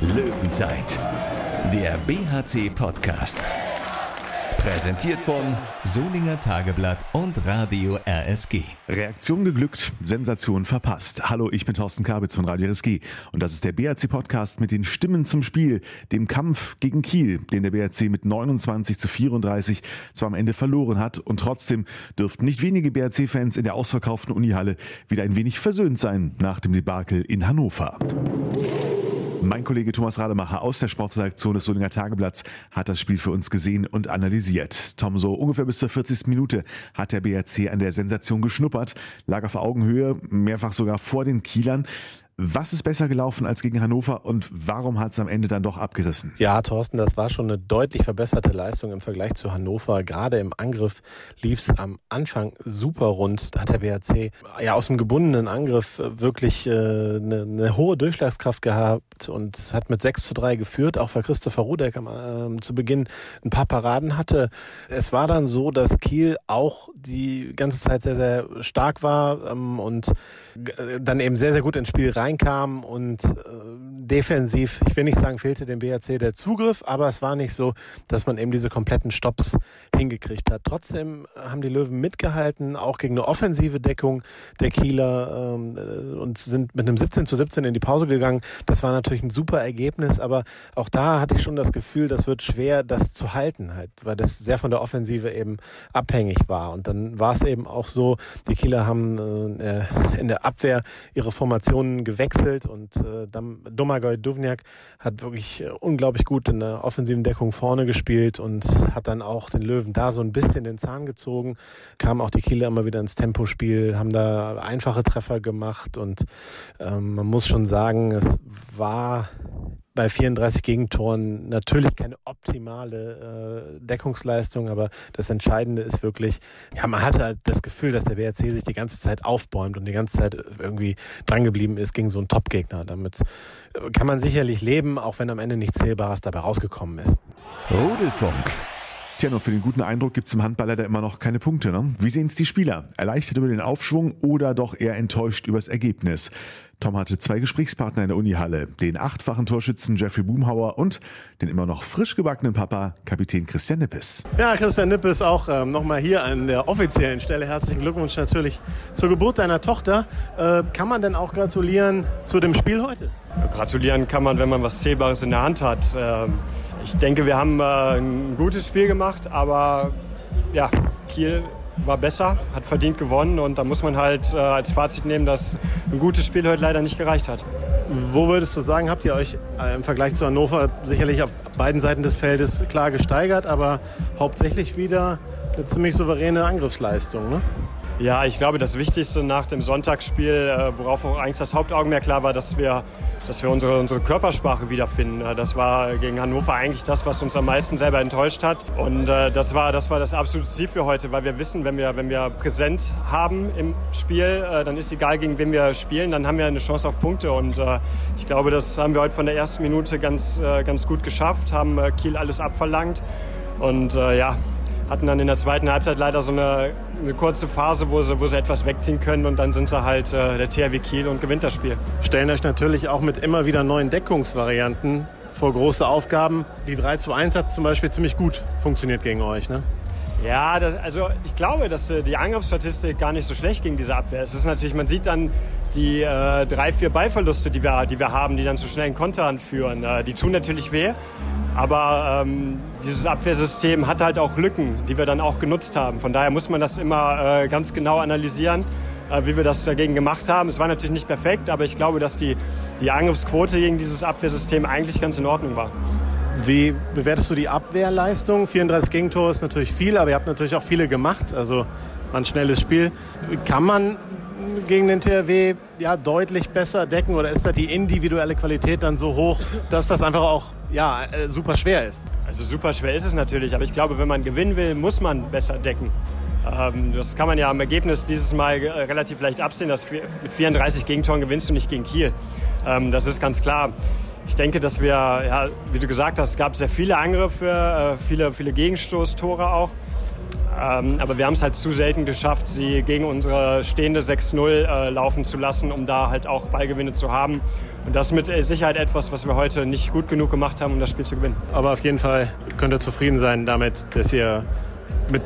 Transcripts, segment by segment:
Löwenzeit, der BHC-Podcast. Präsentiert von Solinger Tageblatt und Radio RSG. Reaktion geglückt, Sensation verpasst. Hallo, ich bin Thorsten Kabitz von Radio RSG und das ist der BHC-Podcast mit den Stimmen zum Spiel, dem Kampf gegen Kiel, den der BHC mit 29 zu 34 zwar am Ende verloren hat und trotzdem dürften nicht wenige BHC-Fans in der ausverkauften Unihalle wieder ein wenig versöhnt sein nach dem Debakel in Hannover. Mein Kollege Thomas Rademacher aus der Sportredaktion des Solinger Tageblatts hat das Spiel für uns gesehen und analysiert. Tom, so ungefähr bis zur 40. Minute hat der BRC an der Sensation geschnuppert, lag auf Augenhöhe, mehrfach sogar vor den Kielern. Was ist besser gelaufen als gegen Hannover und warum hat es am Ende dann doch abgerissen? Ja, Thorsten, das war schon eine deutlich verbesserte Leistung im Vergleich zu Hannover. Gerade im Angriff lief es am Anfang super rund. Da hat der BHC ja aus dem gebundenen Angriff wirklich äh, eine, eine, hohe Durchschlagskraft gehabt und hat mit 6 zu 3 geführt. Auch weil Christopher Rudek am, äh, zu Beginn ein paar Paraden hatte. Es war dann so, dass Kiel auch die ganze Zeit sehr, sehr stark war ähm, und dann eben sehr, sehr gut ins Spiel reinkam und äh, defensiv, ich will nicht sagen, fehlte dem BHC der Zugriff, aber es war nicht so, dass man eben diese kompletten Stops hingekriegt hat. Trotzdem haben die Löwen mitgehalten, auch gegen eine offensive Deckung der Kieler ähm, äh, und sind mit einem 17 zu 17 in die Pause gegangen. Das war natürlich ein super Ergebnis, aber auch da hatte ich schon das Gefühl, das wird schwer, das zu halten halt, weil das sehr von der Offensive eben abhängig war. Und dann war es eben auch so, die Kieler haben äh, in der Abwehr ihre Formationen gewechselt und äh, Domagoj Duvniak hat wirklich äh, unglaublich gut in der offensiven Deckung vorne gespielt und hat dann auch den Löwen da so ein bisschen den Zahn gezogen. Kamen auch die Kieler immer wieder ins Tempospiel, haben da einfache Treffer gemacht und ähm, man muss schon sagen, es war bei 34 Gegentoren natürlich keine optimale äh, Deckungsleistung, aber das Entscheidende ist wirklich, ja, man hatte halt das Gefühl, dass der BRC sich die ganze Zeit aufbäumt und die ganze Zeit irgendwie drangeblieben ist gegen so einen Top-Gegner. Damit äh, kann man sicherlich leben, auch wenn am Ende nichts Zählbares dabei rausgekommen ist. Rudelfunk. Tja, nur für den guten Eindruck gibt es im Handball leider immer noch keine Punkte. Ne? Wie sehen es die Spieler? Erleichtert über den Aufschwung oder doch eher enttäuscht übers Ergebnis? Tom hatte zwei Gesprächspartner in der Unihalle, den achtfachen Torschützen Jeffrey Boomhauer und den immer noch frisch gebackenen Papa, Kapitän Christian Nippes. Ja, Christian Nippes auch ähm, nochmal hier an der offiziellen Stelle. Herzlichen Glückwunsch natürlich zur Geburt deiner Tochter. Äh, kann man denn auch gratulieren zu dem Spiel heute? Gratulieren kann man, wenn man was Zählbares in der Hand hat. Ähm ich denke, wir haben äh, ein gutes Spiel gemacht, aber ja, Kiel war besser, hat verdient gewonnen und da muss man halt äh, als Fazit nehmen, dass ein gutes Spiel heute leider nicht gereicht hat. Wo würdest du sagen, habt ihr euch äh, im Vergleich zu Hannover sicherlich auf beiden Seiten des Feldes klar gesteigert, aber hauptsächlich wieder eine ziemlich souveräne Angriffsleistung, ne? Ja, ich glaube, das Wichtigste nach dem Sonntagsspiel, äh, worauf eigentlich das Hauptaugenmerk klar war, dass wir, dass wir unsere, unsere Körpersprache wiederfinden. Äh, das war gegen Hannover eigentlich das, was uns am meisten selber enttäuscht hat. Und äh, das, war, das war das absolute Ziel für heute, weil wir wissen, wenn wir, wenn wir Präsenz haben im Spiel, dann ist egal, gegen wen wir spielen, dann haben wir eine Chance auf Punkte. Und ich glaube, das haben wir heute von der ersten Minute ganz, ganz gut geschafft, haben Kiel alles abverlangt. Und ja, hatten dann in der zweiten Halbzeit leider so eine, eine kurze Phase, wo sie, wo sie etwas wegziehen können und dann sind sie halt äh, der THW Kiel und gewinnt das Spiel. Stellen euch natürlich auch mit immer wieder neuen Deckungsvarianten vor große Aufgaben. Die 3 zu 1 hat zum Beispiel ziemlich gut funktioniert gegen euch, ne? Ja, das, also ich glaube, dass äh, die Angriffsstatistik gar nicht so schlecht gegen diese Abwehr ist. Es ist natürlich, man sieht dann die äh, drei, vier Ballverluste, die wir, die wir haben, die dann zu schnellen Kontern führen. Äh, die tun natürlich weh. Aber ähm, dieses Abwehrsystem hat halt auch Lücken, die wir dann auch genutzt haben. Von daher muss man das immer äh, ganz genau analysieren, äh, wie wir das dagegen gemacht haben. Es war natürlich nicht perfekt, aber ich glaube, dass die, die Angriffsquote gegen dieses Abwehrsystem eigentlich ganz in Ordnung war. Wie bewertest du die Abwehrleistung? 34 Gegentore ist natürlich viel, aber ihr habt natürlich auch viele gemacht. Also ein schnelles Spiel. Kann man gegen den THW ja, deutlich besser decken oder ist da die individuelle Qualität dann so hoch, dass das einfach auch ja, äh, super schwer ist? Also super schwer ist es natürlich, aber ich glaube, wenn man gewinnen will, muss man besser decken. Ähm, das kann man ja am Ergebnis dieses Mal äh, relativ leicht absehen, dass mit 34 Gegentoren gewinnst du nicht gegen Kiel. Ähm, das ist ganz klar. Ich denke, dass wir, ja, wie du gesagt hast, es gab sehr viele Angriffe, äh, viele, viele Gegenstoßtore auch. Ähm, aber wir haben es halt zu selten geschafft, sie gegen unsere stehende 6-0 äh, laufen zu lassen, um da halt auch Ballgewinne zu haben. Und das ist mit Sicherheit etwas, was wir heute nicht gut genug gemacht haben, um das Spiel zu gewinnen. Aber auf jeden Fall könnt ihr zufrieden sein damit, dass ihr mit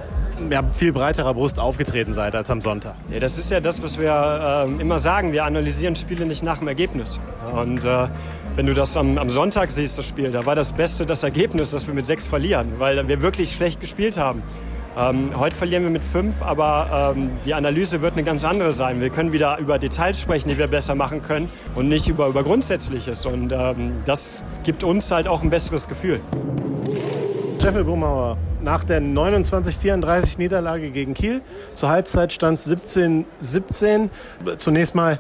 ja, viel breiterer Brust aufgetreten seid als am Sonntag. Ja, das ist ja das, was wir äh, immer sagen. Wir analysieren Spiele nicht nach dem Ergebnis. Und äh, wenn du das am, am, Sonntag siehst, das Spiel, da war das Beste das Ergebnis, dass wir mit sechs verlieren, weil wir wirklich schlecht gespielt haben. Ähm, heute verlieren wir mit fünf, aber ähm, die Analyse wird eine ganz andere sein. Wir können wieder über Details sprechen, die wir besser machen können und nicht über, über Grundsätzliches. Und ähm, das gibt uns halt auch ein besseres Gefühl. Jeffel Brumauer, nach der 29-34 Niederlage gegen Kiel, zur Halbzeit stand es 17-17. Zunächst mal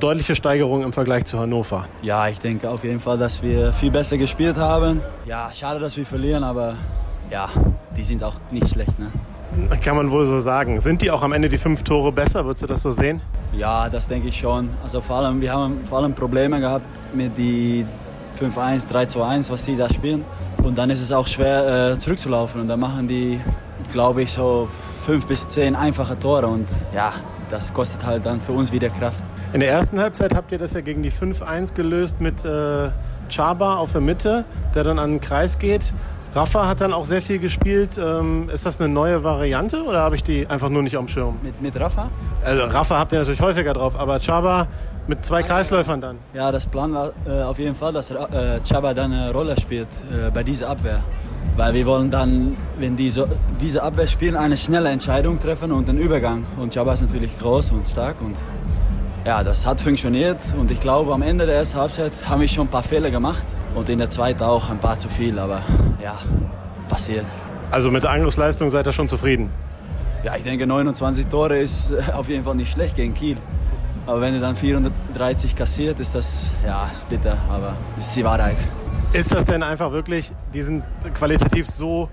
deutliche Steigerung im Vergleich zu Hannover. Ja, ich denke auf jeden Fall, dass wir viel besser gespielt haben. Ja, schade, dass wir verlieren, aber ja, die sind auch nicht schlecht. Ne? Kann man wohl so sagen. Sind die auch am Ende die fünf Tore besser? Würdest du das so sehen? Ja, das denke ich schon. Also vor allem, wir haben vor allem Probleme gehabt mit die 5-1, 3-2-1, was die da spielen. Und dann ist es auch schwer äh, zurückzulaufen. Und dann machen die, glaube ich, so fünf bis zehn einfache Tore. Und ja, das kostet halt dann für uns wieder Kraft. In der ersten Halbzeit habt ihr das ja gegen die 5-1 gelöst mit äh, Chaba auf der Mitte, der dann an den Kreis geht. Rafa hat dann auch sehr viel gespielt. Ähm, ist das eine neue Variante oder habe ich die einfach nur nicht am Schirm? Mit, mit Rafa? Also Rafa habt ihr natürlich häufiger drauf, aber Chaba mit zwei Kreisläufern dann. Ja, das Plan war äh, auf jeden Fall, dass äh, Chaba dann eine Rolle spielt äh, bei dieser Abwehr. Weil wir wollen dann, wenn die so, diese Abwehr spielen, eine schnelle Entscheidung treffen und einen Übergang. Und Chaba ist natürlich groß und stark und ja, das hat funktioniert. Und ich glaube, am Ende der ersten Halbzeit haben wir schon ein paar Fehler gemacht. Und in der zweiten auch ein paar zu viel, aber ja, passiert. Also mit der Angriffsleistung seid ihr schon zufrieden? Ja, ich denke 29 Tore ist äh, auf jeden Fall nicht schlecht gegen Kiel. Aber wenn ihr dann 430 kassiert, ist das, ja, ist bitter, aber das ist die Wahrheit. Ist das denn einfach wirklich, die sind qualitativ so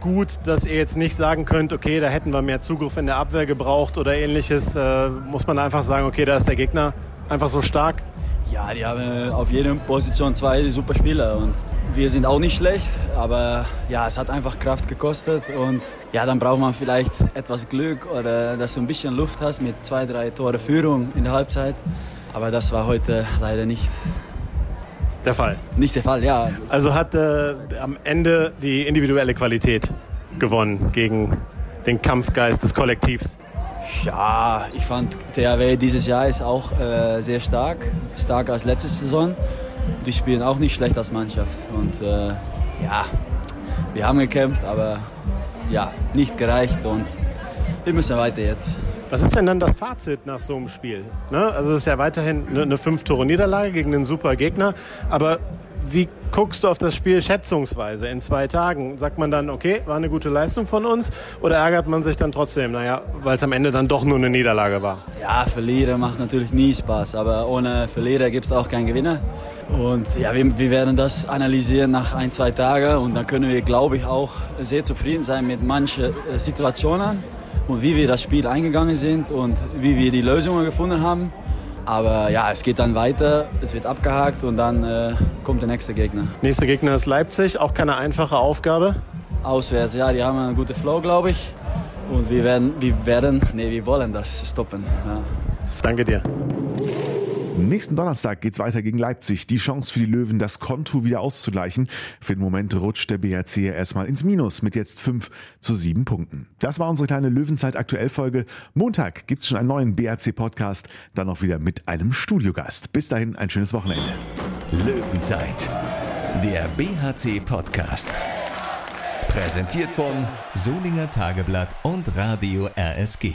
gut, dass ihr jetzt nicht sagen könnt, okay, da hätten wir mehr Zugriff in der Abwehr gebraucht oder ähnliches? Äh, muss man einfach sagen, okay, da ist der Gegner einfach so stark? Ja, die haben äh, auf jeder Position zwei super Spieler und wir sind auch nicht schlecht, aber ja, es hat einfach Kraft gekostet und ja, dann braucht man vielleicht etwas Glück oder dass du ein bisschen Luft hast mit zwei, drei Tore Führung in der Halbzeit. Aber das war heute leider nicht der Fall. Nicht der Fall, ja. Also hat äh, am Ende die individuelle Qualität gewonnen gegen den Kampfgeist des Kollektivs. Ja, ich fand THW dieses Jahr ist auch äh, sehr stark, stärker als letzte Saison. Die spielen auch nicht schlecht als Mannschaft und äh, ja, wir haben gekämpft, aber ja, nicht gereicht und wir müssen weiter jetzt. Was ist denn dann das Fazit nach so einem Spiel? Ne? Also es ist ja weiterhin eine, eine Fünf-Tore-Niederlage gegen einen super Gegner, aber wie guckst du auf das Spiel schätzungsweise in zwei Tagen? Sagt man dann, okay, war eine gute Leistung von uns? Oder ärgert man sich dann trotzdem, naja, weil es am Ende dann doch nur eine Niederlage war? Ja, Verlierer macht natürlich nie Spaß, aber ohne Verlierer gibt es auch keinen Gewinner. Und ja, wir, wir, werden das analysieren nach ein, zwei Tagen und dann können wir, glaube ich, auch sehr zufrieden sein mit manchen äh, Situationen und wie wir das Spiel eingegangen sind und wie wir die Lösungen gefunden haben. Aber ja, es geht dann weiter, es wird abgehakt und dann äh, kommt der nächste Gegner. Nächster Gegner ist Leipzig, auch keine einfache Aufgabe. Auswärts, ja, die haben einen guten Flow, glaube ich. Und wir werden, wir werden, nee, wir wollen das stoppen. Ja. Danke dir. Nächsten Donnerstag geht es weiter gegen Leipzig. Die Chance für die Löwen, das Konto wieder auszugleichen. Für den Moment rutscht der BRC erstmal ins Minus mit jetzt 5 zu 7 Punkten. Das war unsere kleine Löwenzeit aktuell Folge. Montag gibt es schon einen neuen BRC Podcast, dann auch wieder mit einem Studiogast. Bis dahin ein schönes Wochenende. Löwenzeit, der BHC Podcast. Präsentiert von Solinger Tageblatt und Radio RSG.